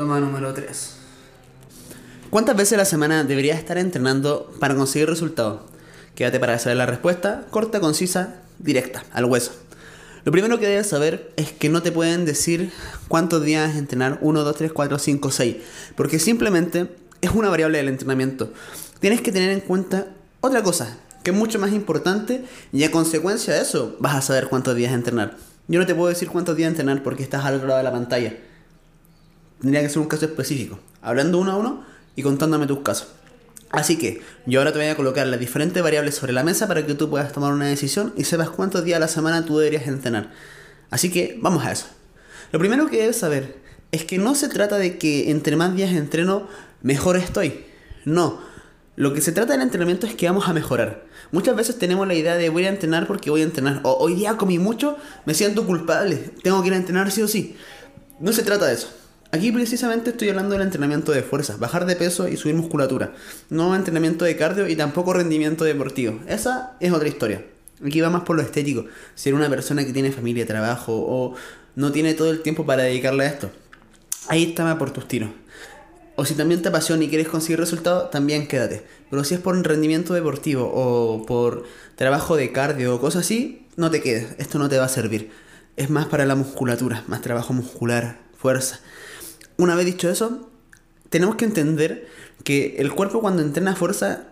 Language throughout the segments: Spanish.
Toma número 3. ¿Cuántas veces a la semana deberías estar entrenando para conseguir resultados? Quédate para saber la respuesta, corta, concisa, directa, al hueso. Lo primero que debes saber es que no te pueden decir cuántos días entrenar, 1, 2, 3, 4, 5, 6, porque simplemente es una variable del entrenamiento. Tienes que tener en cuenta otra cosa, que es mucho más importante, y a consecuencia de eso vas a saber cuántos días entrenar. Yo no te puedo decir cuántos días entrenar porque estás al otro lado de la pantalla. Tendría que ser un caso específico, hablando uno a uno y contándome tus casos. Así que yo ahora te voy a colocar las diferentes variables sobre la mesa para que tú puedas tomar una decisión y sepas cuántos días a la semana tú deberías entrenar. Así que vamos a eso. Lo primero que debes saber es que no se trata de que entre más días entreno, mejor estoy. No. Lo que se trata del entrenamiento es que vamos a mejorar. Muchas veces tenemos la idea de voy a entrenar porque voy a entrenar. O hoy día comí mucho, me siento culpable. Tengo que ir a entrenar sí o sí. No se trata de eso. Aquí precisamente estoy hablando del entrenamiento de fuerza, bajar de peso y subir musculatura. No entrenamiento de cardio y tampoco rendimiento deportivo. Esa es otra historia. Aquí va más por lo estético. Ser una persona que tiene familia, trabajo o no tiene todo el tiempo para dedicarle a esto. Ahí está por tus tiros. O si también te apasiona y quieres conseguir resultados, también quédate. Pero si es por rendimiento deportivo o por trabajo de cardio o cosas así, no te quedes. Esto no te va a servir. Es más para la musculatura, más trabajo muscular, fuerza. Una vez dicho eso, tenemos que entender que el cuerpo cuando entrena fuerza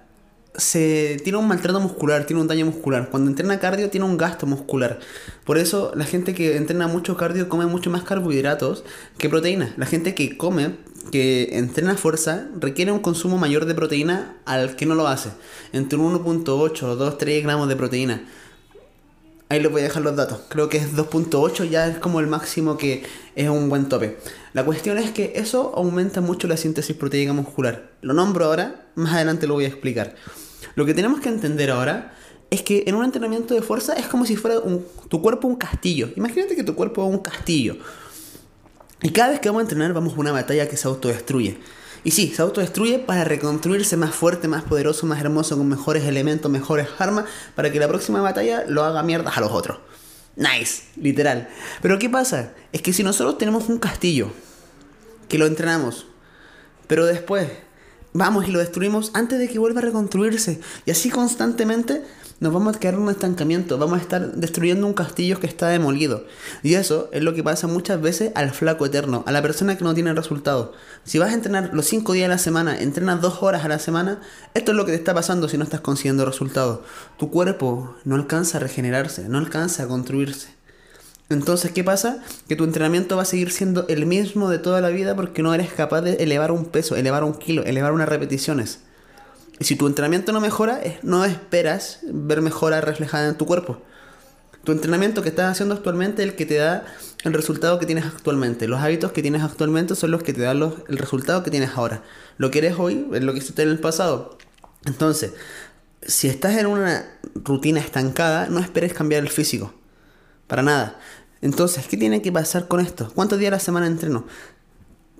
se tiene un maltrato muscular, tiene un daño muscular. Cuando entrena cardio tiene un gasto muscular. Por eso la gente que entrena mucho cardio come mucho más carbohidratos que proteína. La gente que come, que entrena fuerza, requiere un consumo mayor de proteína al que no lo hace. Entre 1.8 o 2, 3 gramos de proteína. Ahí les voy a dejar los datos. Creo que es 2.8 ya es como el máximo que es un buen tope. La cuestión es que eso aumenta mucho la síntesis proteica muscular. Lo nombro ahora, más adelante lo voy a explicar. Lo que tenemos que entender ahora es que en un entrenamiento de fuerza es como si fuera tu cuerpo un castillo. Imagínate que tu cuerpo es un castillo. Y cada vez que vamos a entrenar vamos a una batalla que se autodestruye. Y sí, se autodestruye para reconstruirse más fuerte, más poderoso, más hermoso, con mejores elementos, mejores armas, para que la próxima batalla lo haga mierda a los otros. Nice, literal. Pero ¿qué pasa? Es que si nosotros tenemos un castillo, que lo entrenamos, pero después vamos y lo destruimos antes de que vuelva a reconstruirse, y así constantemente nos vamos a quedar en un estancamiento, vamos a estar destruyendo un castillo que está demolido. Y eso es lo que pasa muchas veces al flaco eterno, a la persona que no tiene resultados. Si vas a entrenar los 5 días a la semana, entrenas 2 horas a la semana, esto es lo que te está pasando si no estás consiguiendo resultados. Tu cuerpo no alcanza a regenerarse, no alcanza a construirse. Entonces, ¿qué pasa? Que tu entrenamiento va a seguir siendo el mismo de toda la vida porque no eres capaz de elevar un peso, elevar un kilo, elevar unas repeticiones. Y si tu entrenamiento no mejora, no esperas ver mejora reflejada en tu cuerpo. Tu entrenamiento que estás haciendo actualmente es el que te da el resultado que tienes actualmente. Los hábitos que tienes actualmente son los que te dan el resultado que tienes ahora. Lo que eres hoy es lo que hiciste en el pasado. Entonces, si estás en una rutina estancada, no esperes cambiar el físico. Para nada. Entonces, ¿qué tiene que pasar con esto? ¿Cuántos días a la semana entreno?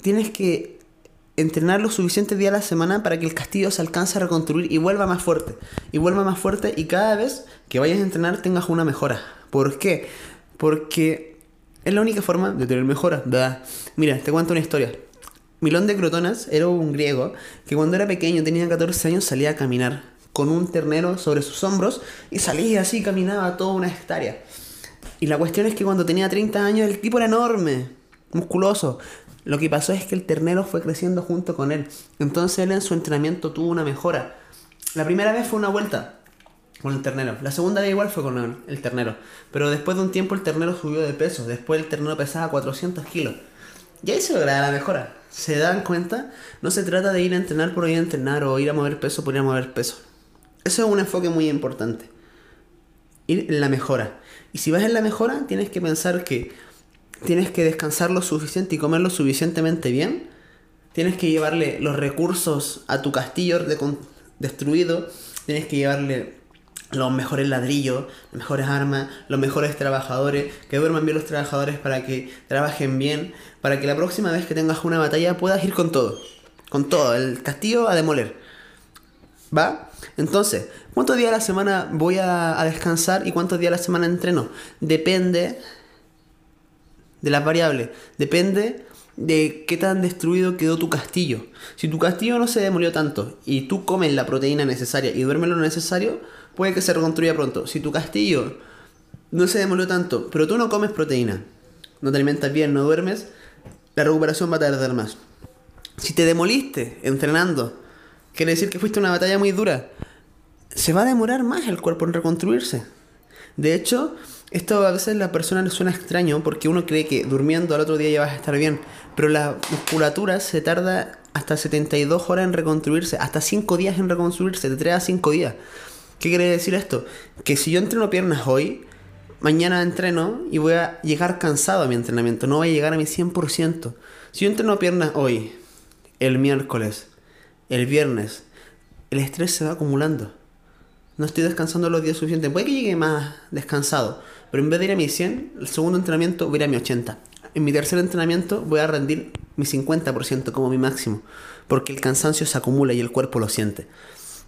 Tienes que entrenar los suficientes días a la semana para que el castillo se alcance a reconstruir y vuelva más fuerte. Y vuelva más fuerte y cada vez que vayas a entrenar tengas una mejora. ¿Por qué? Porque es la única forma de tener mejora. Mira, te cuento una historia. Milón de Crotonas era un griego que cuando era pequeño, tenía 14 años, salía a caminar con un ternero sobre sus hombros y salía así, caminaba toda una hectárea. Y la cuestión es que cuando tenía 30 años el tipo era enorme, musculoso, lo que pasó es que el ternero fue creciendo junto con él. Entonces él en su entrenamiento tuvo una mejora. La primera vez fue una vuelta con el ternero. La segunda vez igual fue con el ternero. Pero después de un tiempo el ternero subió de peso. Después el ternero pesaba 400 kilos. Y ahí se logra la mejora. ¿Se dan cuenta? No se trata de ir a entrenar por ir a entrenar o ir a mover peso por ir a mover peso. Eso es un enfoque muy importante. Ir en la mejora. Y si vas en la mejora, tienes que pensar que tienes que descansar lo suficiente y comer lo suficientemente bien. Tienes que llevarle los recursos a tu castillo destruido. Tienes que llevarle los mejores ladrillos, las mejores armas, los mejores trabajadores, que duerman bien los trabajadores para que trabajen bien, para que la próxima vez que tengas una batalla puedas ir con todo, con todo, el castillo a demoler. ¿Va? Entonces, ¿cuántos días a la semana voy a, descansar y cuántos días a la semana entreno? Depende de las variables. Depende de qué tan destruido quedó tu castillo. Si tu castillo no se demolió tanto y tú comes la proteína necesaria y duermes lo necesario, puede que se reconstruya pronto. Si tu castillo no se demolió tanto, pero tú no comes proteína, no te alimentas bien, no duermes, la recuperación va a tardar más. Si te demoliste entrenando, quiere decir que fuiste una batalla muy dura, se va a demorar más el cuerpo en reconstruirse. De hecho, esto a veces a la persona le suena extraño porque uno cree que durmiendo al otro día ya vas a estar bien, pero la musculatura se tarda hasta 72 horas en reconstruirse, hasta 5 días en reconstruirse, de 3 a 5 días. ¿Qué quiere decir esto? Que si yo entreno piernas hoy, mañana entreno y voy a llegar cansado a mi entrenamiento, no voy a llegar a mi 100%. Si yo entreno piernas hoy, el miércoles, el viernes, el estrés se va acumulando. No estoy descansando los días suficientes. Puede que llegue más descansado, pero en vez de ir a mi 100, el segundo entrenamiento voy a ir a mi 80. En mi tercer entrenamiento voy a rendir mi 50% como mi máximo, porque el cansancio se acumula y el cuerpo lo siente.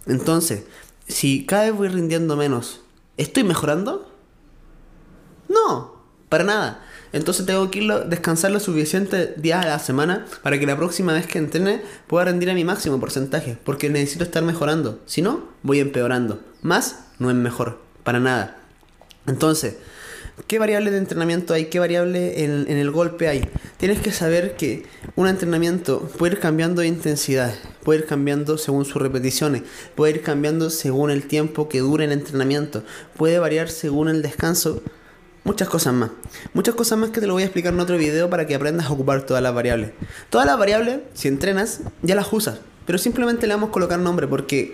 Entonces, si cada vez voy rindiendo menos, ¿estoy mejorando? No, para nada. Entonces tengo que ir descansar lo suficiente días a la semana para que la próxima vez que entrene pueda rendir a mi máximo porcentaje, porque necesito estar mejorando. Si no, voy empeorando. Más no es mejor, para nada. Entonces, ¿qué variable de entrenamiento hay? ¿Qué variable en, en, el golpe hay? Tienes que saber que un entrenamiento puede ir cambiando de intensidad, puede ir cambiando según sus repeticiones, puede ir cambiando según el tiempo que dure el entrenamiento, puede variar según el descanso Muchas cosas más. Muchas cosas más que te lo voy a explicar en otro video para que aprendas a ocupar todas las variables. Todas las variables, si entrenas, ya las usas. Pero simplemente le vamos a colocar nombre porque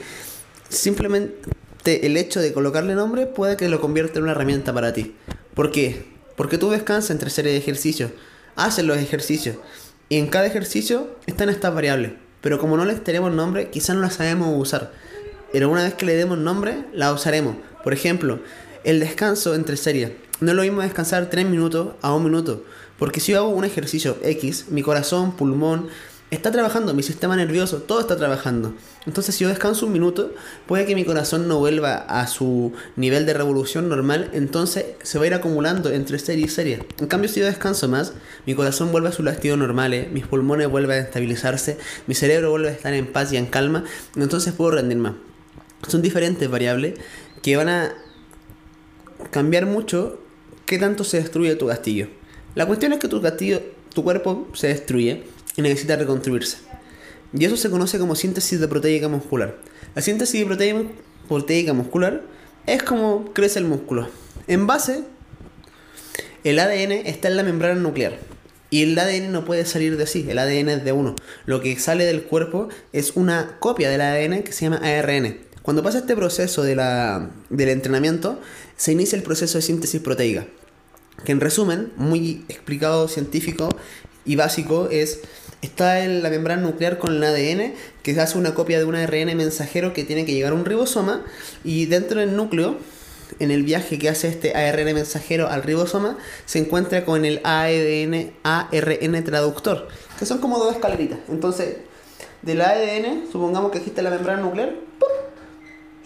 simplemente el hecho de colocarle nombre puede que lo convierta en una herramienta para ti. ¿Por qué? Porque tú descansas entre series de ejercicios, haces los ejercicios y en cada ejercicio están estas variables. Pero como no les tenemos nombre, quizás no las sabemos usar. Pero una vez que le demos nombre, la usaremos. Por ejemplo, el descanso entre series no es lo mismo descansar 3 minutos a 1 minuto. Porque si yo hago un ejercicio X, mi corazón, pulmón, está trabajando, mi sistema nervioso, todo está trabajando. Entonces si yo descanso un minuto, puede que mi corazón no vuelva a su nivel de revolución normal, entonces se va a ir acumulando entre serie y serie. En cambio si yo descanso más, mi corazón vuelve a su latido normal, mis pulmones vuelven a estabilizarse, mi cerebro vuelve a estar en paz y en calma, entonces puedo rendir más. Son diferentes variables que van a cambiar mucho qué tanto se destruye tu castillo. La cuestión es que tu castillo, tu cuerpo se destruye y necesita reconstruirse. Y eso se conoce como síntesis de proteica muscular. La síntesis de proteica muscular es como crece el músculo. En base, el ADN está en la membrana nuclear. Y el ADN no puede salir de sí, el ADN es de uno. Lo que sale del cuerpo es una copia del ADN que se llama ARN. Cuando pasa este proceso de la, del entrenamiento, se inicia el proceso de síntesis proteica, que en resumen, muy explicado científico y básico, es está en la membrana nuclear con el ADN, que hace una copia de un ARN mensajero que tiene que llegar a un ribosoma, y dentro del núcleo, en el viaje que hace este ARN mensajero al ribosoma, se encuentra con el ADN, ARN traductor, que son como dos escaleritas. Entonces, del ADN, supongamos que existe la membrana nuclear,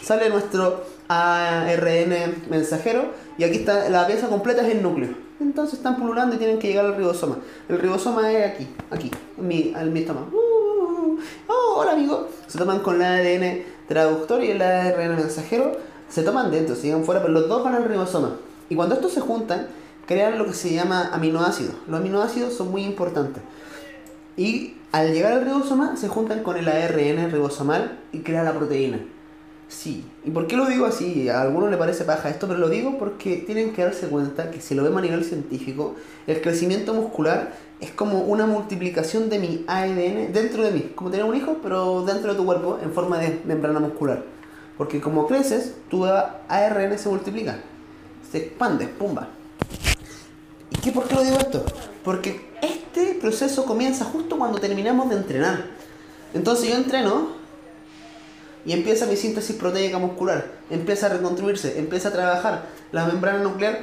sale nuestro ARN mensajero y aquí está la pieza completa es el núcleo. Entonces están pululando y tienen que llegar al ribosoma. El ribosoma es aquí, aquí, en mi, en mi estómago. Uh, oh, hola amigo. Se toman con el ADN traductor y el ARN mensajero. Se toman dentro, siguen fuera, pero los dos van al ribosoma. Y cuando estos se juntan, crean lo que se llama aminoácidos. Los aminoácidos son muy importantes. Y al llegar al ribosoma, se juntan con el ARN ribosomal y crea la proteína. Sí. ¿Y por qué lo digo así? A algunos le parece paja esto, pero lo digo porque tienen que darse cuenta que si lo vemos a nivel científico, el crecimiento muscular es como una multiplicación de mi ADN dentro de mí, como tener un hijo, pero dentro de tu cuerpo en forma de membrana muscular. Porque como creces, tu ARN se multiplica, se expande, pumba. ¿Y qué, por qué lo digo esto? Porque este proceso comienza justo cuando terminamos de entrenar. Entonces yo entreno y empieza mi síntesis proteica muscular, empieza a reconstruirse, empieza a trabajar la membrana nuclear,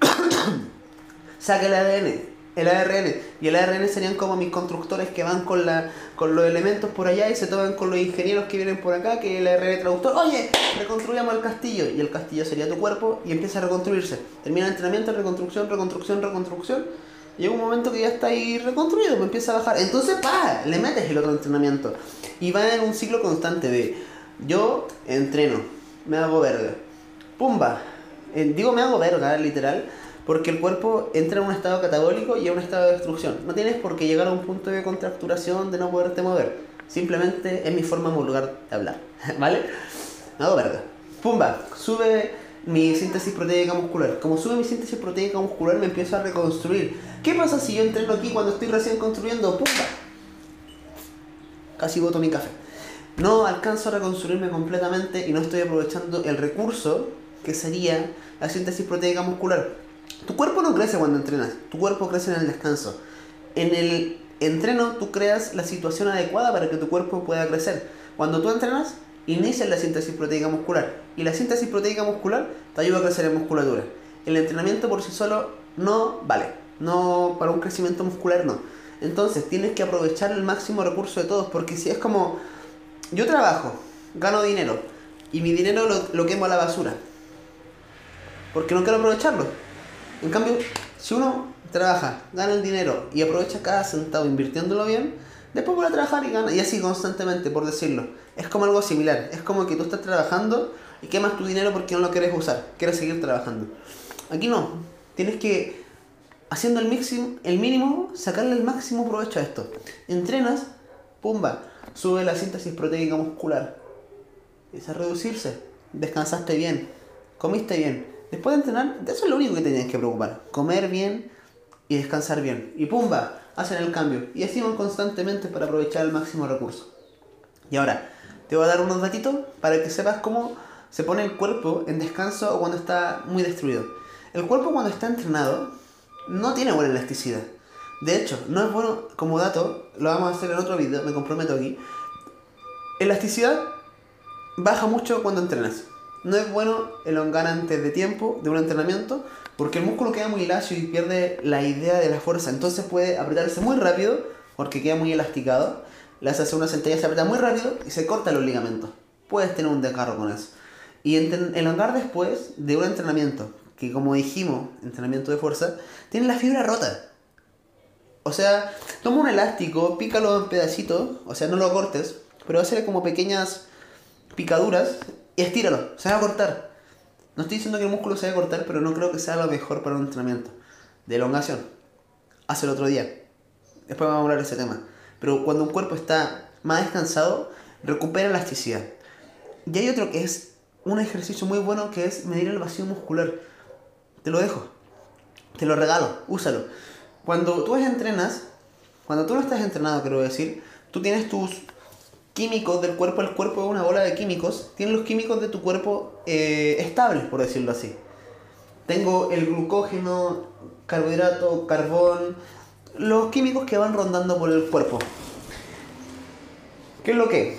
saca el ADN, el ARN, y el ARN serían como mis constructores que van con, la, con los elementos por allá y se toman con los ingenieros que vienen por acá, que el ARN traductor, oye, reconstruyamos el castillo, y el castillo sería tu cuerpo y empieza a reconstruirse. Termina el entrenamiento, reconstrucción, reconstrucción, reconstrucción, llega un momento que ya está ahí reconstruido, me empieza a bajar. Entonces, pa, le metes el otro entrenamiento. Y va en un ciclo constante de yo entreno, me hago verga. Pumba. Eh, digo me hago verga, literal, porque el cuerpo entra en un estado catabólico y en un estado de destrucción. No tienes por qué llegar a un punto de contracturación de no poderte mover. Simplemente es mi forma vulgar de hablar, ¿vale? Me hago verga. Pumba, sube mi síntesis proteica muscular. Como sube mi síntesis proteica muscular, me empiezo a reconstruir. ¿Qué pasa si yo entreno aquí cuando estoy recién construyendo? ¡Pumba! Casi boto mi café. No alcanzo a reconstruirme completamente y no estoy aprovechando el recurso que sería la síntesis proteica muscular. Tu cuerpo no crece cuando entrenas, tu cuerpo crece en el descanso. En el entreno tú creas la situación adecuada para que tu cuerpo pueda crecer. Cuando tú entrenas, inicias la síntesis proteica muscular y la síntesis proteica muscular te ayuda a crecer en musculatura. El entrenamiento por sí solo no vale, no para un crecimiento muscular no. Entonces tienes que aprovechar el máximo recurso de todos porque si es como yo trabajo, gano dinero y mi dinero lo, quemo a la basura porque no quiero aprovecharlo. En cambio, si uno trabaja, gana el dinero y aprovecha cada centavo invirtiéndolo bien, después vuelve a trabajar y gana. Y así constantemente, por decirlo. Es como algo similar. Es como que tú estás trabajando y quemas tu dinero porque no lo quieres usar. Quieres seguir trabajando. Aquí no. Tienes que, haciendo el, el mínimo, sacarle el máximo provecho a esto. Entrenas, pumba, sube la síntesis proteica muscular. Empieza a reducirse. Descansaste bien. Comiste bien. Después de entrenar, eso es lo único que te tienes que preocupar. Comer bien, y descansar bien. Y pumba, hacen el cambio. Y así van constantemente para aprovechar el máximo recurso. Y ahora, te voy a dar unos datitos para que sepas cómo se pone el cuerpo en descanso o cuando está muy destruido. El cuerpo cuando está entrenado no tiene buena elasticidad. De hecho, no es bueno, como dato, lo vamos a hacer en otro video, me comprometo aquí. Elasticidad baja mucho cuando entrenas. No es bueno elongar antes de tiempo de un entrenamiento porque el músculo queda muy lacio y pierde la idea de la fuerza. Entonces puede apretarse muy rápido porque queda muy elasticado. Le hace una sentadilla, se aprieta muy rápido y se corta los ligamentos. Puedes tener un desgarro con eso. Y elongar después de un entrenamiento, que como dijimos, entrenamiento de fuerza, tiene la fibra rota. O sea, toma un elástico, pícalo en pedacitos, o sea, no lo cortes, pero hace como pequeñas picaduras y estíralo, se va a cortar. No estoy diciendo que el músculo se vaya a cortar, pero no creo que sea lo mejor para un entrenamiento. De elongación. Hace el otro día. Después vamos a hablar de ese tema. Pero cuando un cuerpo está más descansado, recupera elasticidad. Y hay otro que es un ejercicio muy bueno que es medir el vacío muscular. Te lo dejo. Te lo regalo. Úsalo. Cuando tú entrenas, cuando tú no estás entrenado, quiero decir, tú tienes tus químicos del cuerpo, el cuerpo es una bola de químicos, tiene los químicos de tu cuerpo eh, estables, por decirlo así. Tengo el glucógeno, carbohidrato, carbón, los químicos que van rondando por el cuerpo. ¿Qué es lo que?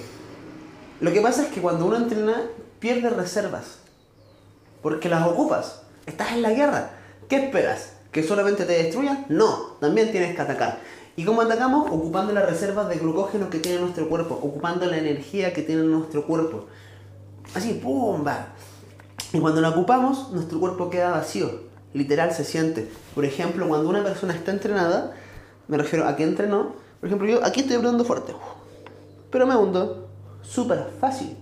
Lo que pasa es que cuando uno entrena, pierde reservas. Porque las ocupas. Estás en la guerra. ¿Qué esperas? ¿Que solamente te destruyan? No, también tienes que atacar. ¿Y cómo atacamos? Ocupando las reservas de glucógeno que tiene nuestro cuerpo, ocupando la energía que tiene nuestro cuerpo. Así, ¡pumba! Y cuando la ocupamos, nuestro cuerpo queda vacío. Literal se siente. Por ejemplo, cuando una persona está entrenada, me refiero a que entrenó, por ejemplo, yo aquí estoy apretando fuerte, pero me hundo súper fácil.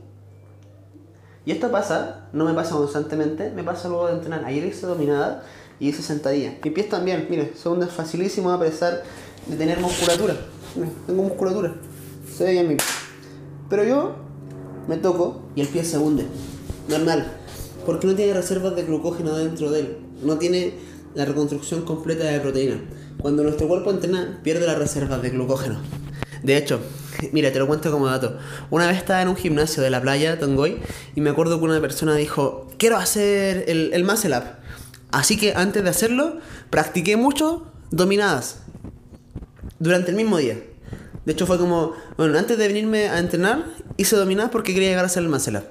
Y esto pasa, no me pasa constantemente, me pasa luego de entrenar. Ayer hice dominada y hice sentadilla. Mi pies también, mire, se hunde facilísimo a pesar de tener musculatura. Tengo musculatura. Se ve bien mi pie. Pero yo me toco y el pie se hunde. Normal. Porque no tiene reservas de glucógeno dentro de él. No tiene la reconstrucción completa de proteína. Cuando nuestro cuerpo entrena, pierde las reservas de glucógeno. De hecho, mira, te lo cuento como dato. Una vez estaba en un gimnasio de la playa, Tongoy, y me acuerdo que una persona dijo, quiero hacer el, el muscle up. Así que antes de hacerlo, practiqué mucho dominadas durante el mismo día. De hecho fue como, bueno, antes de venirme a entrenar, hice dominadas porque quería llegar a hacer el muscle up.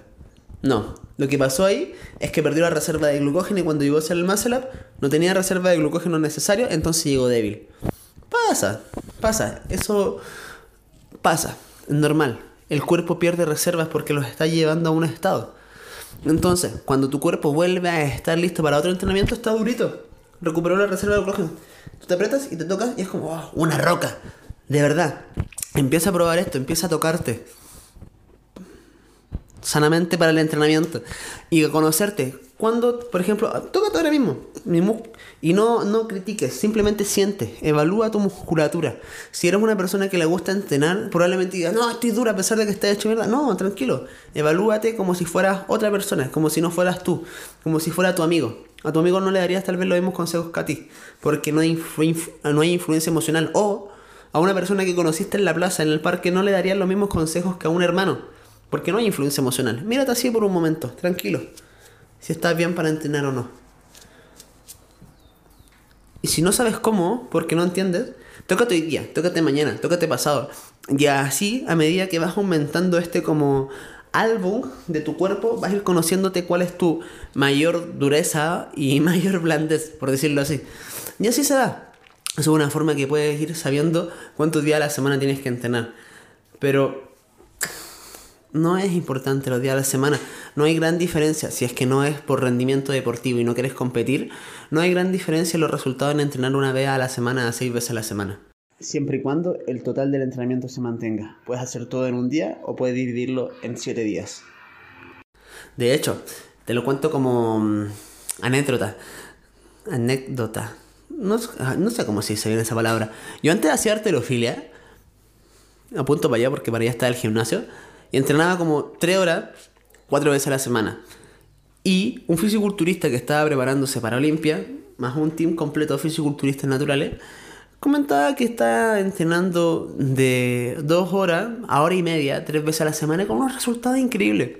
No, lo que pasó ahí es que perdió la reserva de glucógeno y cuando llegó a hacer el muscle up no tenía reserva de glucógeno necesario, entonces llegó débil. Pasa, pasa, eso pasa, es normal. El cuerpo pierde reservas porque los está llevando a un estado. Entonces, cuando tu cuerpo vuelve a estar listo para otro entrenamiento, está durito. recuperó la reserva de glucógeno. Tú te apretas y te tocas y es como "Oh, una roca. De verdad. Empieza a probar esto, empieza a tocarte. Sanamente para el entrenamiento. Y a conocerte. Cuando, por ejemplo, tócate ahora mismo. mi Y no, no critiques, simplemente siente. Evalúa tu musculatura. Si eres una persona que le gusta entrenar, probablemente digas, no, estoy dura a pesar de que estés hecho mierda. No, tranquilo. Evalúate como si fueras otra persona, como si no fueras tú, como si fuera tu amigo. A tu amigo no le darías tal vez los mismos consejos que a ti, porque no hay, no hay influencia emocional. O a una persona que conociste en la plaza, en el parque, no le darías los mismos consejos que a un hermano, porque no hay influencia emocional. Mírate así por un momento, tranquilo. Si estás bien para entrenar o no. Y si no sabes cómo, porque no entiendes, tócate hoy día, tócate mañana, tócate pasado. Y así, a medida que vas aumentando este como álbum de tu cuerpo, vas a ir conociéndote cuál es tu mayor dureza y mayor blandez, por decirlo así. Y así se da. Es una forma que puedes ir sabiendo cuántos días a la semana tienes que entrenar. Pero no es importante los días de la semana. No hay gran diferencia. Si es que no es por rendimiento deportivo y no quieres competir, no hay gran diferencia en los resultados en entrenar una vez a la semana a seis veces a la semana. Siempre y cuando el total del entrenamiento se mantenga. Puedes hacer todo en un día o puedes dividirlo en siete días. De hecho, te lo cuento como mm, anécdota. Anécdota. No, ah, no sé cómo se dice bien esa palabra. Yo antes hacía arterofilia apunto para allá porque para allá está el gimnasio. Y entrenaba como 3 horas, 4 veces a la semana. Y un fisiculturista que estaba preparándose para Olimpia, más un team completo de fisiculturistas naturales, comentaba que está entrenando de 2 horas a hora y media, 3 veces a la semana, con unos resultados increíbles.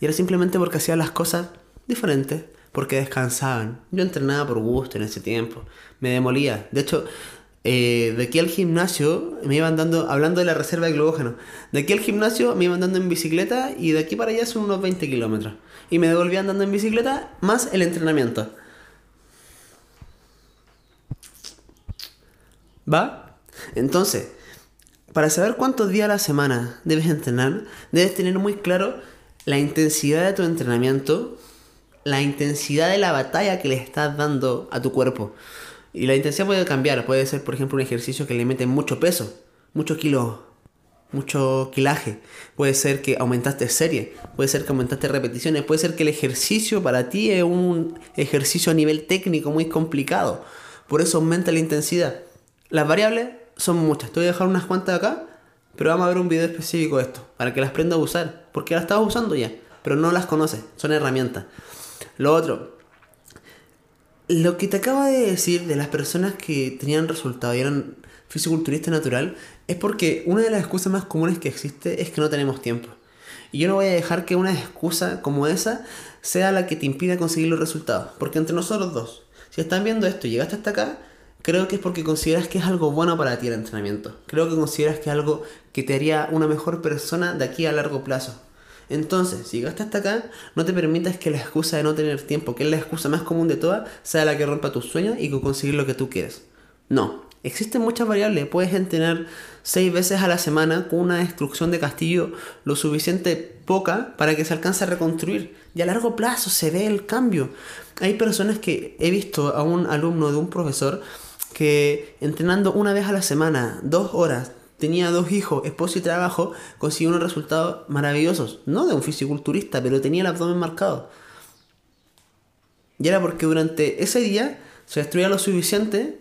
Y era simplemente porque hacía las cosas diferentes, porque descansaban. Yo entrenaba por gusto en ese tiempo, me demolía. De hecho, eh, de aquí al gimnasio me iban dando, hablando de la reserva de glucógeno, de aquí al gimnasio me iban dando en bicicleta y de aquí para allá son unos 20 kilómetros. Y me devolvían andando en bicicleta más el entrenamiento. ¿Va? Entonces, para saber cuántos días a la semana debes entrenar, debes tener muy claro la intensidad de tu entrenamiento, la intensidad de la batalla que le estás dando a tu cuerpo. Y la intensidad puede cambiar, puede ser por ejemplo un ejercicio que le mete mucho peso, mucho kilo, mucho kilaje. Puede ser que aumentaste serie, puede ser que aumentaste repeticiones, puede ser que el ejercicio para ti es un ejercicio a nivel técnico muy complicado. Por eso aumenta la intensidad. Las variables son muchas. Te voy a dejar unas cuantas acá, pero vamos a ver un video específico de esto, para que las aprendas a usar, porque las estabas usando ya, pero no las conoces, son herramientas. Lo otro, lo que te acabo de decir de las personas que tenían resultado y eran fisiculturista natural es porque una de las excusas más comunes que existe es que no tenemos tiempo. Y yo no voy a dejar que una excusa como esa sea la que te impida conseguir los resultados. Porque entre nosotros dos, si están viendo esto y llegaste hasta acá, creo que es porque consideras que es algo bueno para ti el entrenamiento. Creo que consideras que es algo que te haría una mejor persona de aquí a largo plazo. Entonces, si llegaste hasta acá, no te permitas que la excusa de no tener tiempo, que es la excusa más común de todas, sea la que rompa tus sueños y que conseguir lo que tú quieres. No, existen muchas variables. Puedes entrenar seis veces a la semana con una destrucción de castillo lo suficiente poca para que se alcance a reconstruir. Y a largo plazo se ve el cambio. Hay personas que he visto a un alumno de un profesor que entrenando una vez a la semana, dos horas, tenía dos hijos, esposo y trabajo, consiguió unos resultados maravillosos. No de un fisiculturista, pero tenía el abdomen marcado. Y era porque durante ese día se destruía lo suficiente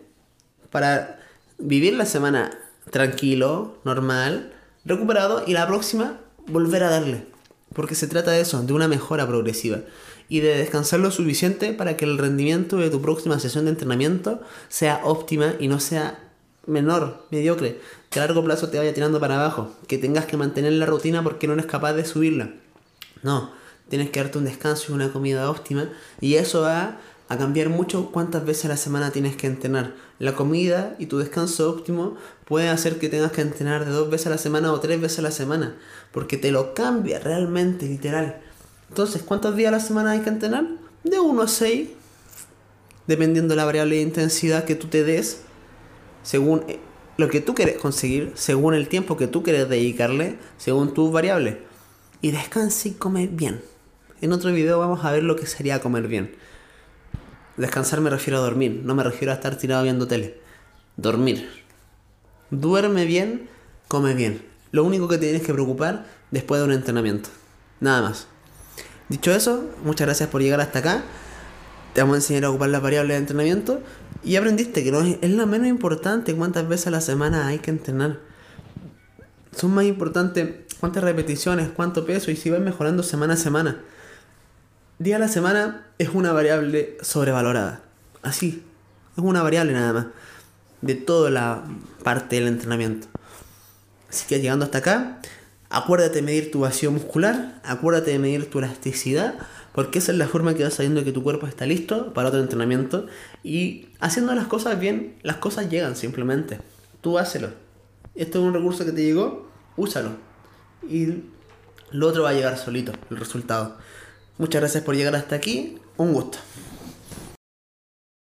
para vivir la semana tranquilo, normal, recuperado y la próxima volver a darle. Porque se trata de eso, de una mejora progresiva. Y de descansar lo suficiente para que el rendimiento de tu próxima sesión de entrenamiento sea óptima y no sea menor, mediocre, que a largo plazo te vaya tirando para abajo, que tengas que mantener la rutina porque no eres capaz de subirla. No, tienes que darte un descanso y una comida óptima y eso va a cambiar mucho cuántas veces a la semana tienes que entrenar. La comida y tu descanso óptimo puede hacer que tengas que entrenar de dos veces a la semana o tres veces a la semana, porque te lo cambia realmente, literal. Entonces, ¿cuántos días a la semana hay que entrenar? De 1 a 6, dependiendo de la variable de intensidad que tú te des, según eh, lo que tú quieres conseguir, según el tiempo que tú quieres dedicarle, según tus variables. Y descansa y come bien. En otro video vamos a ver lo que sería comer bien. Descansar me refiero a dormir, no me refiero a estar tirado viendo tele. Dormir. Duerme bien, come bien. Lo único que tienes que preocupar después de un entrenamiento. Nada más. Dicho eso, muchas gracias por llegar hasta acá. Te vamos a enseñar a ocupar las variables de entrenamiento. Y aprendiste que no es, es la menos importante cuántas veces a la semana hay que entrenar. Son más importantes cuántas repeticiones, cuánto peso y si vas mejorando semana a semana. Día a la semana es una variable sobrevalorada. Así, es una variable nada más. De toda la parte del entrenamiento. Así que llegando hasta acá, acuérdate de medir tu vacío muscular, acuérdate de medir tu elasticidad, porque esa es la forma que vas sabiendo que tu cuerpo está listo para otro entrenamiento. Y haciendo las cosas bien, las cosas llegan simplemente. Tú hácelo. Esto es un recurso que te llegó, úsalo. Y lo otro va a llegar solito, el resultado. Muchas gracias por llegar hasta aquí. Un gusto.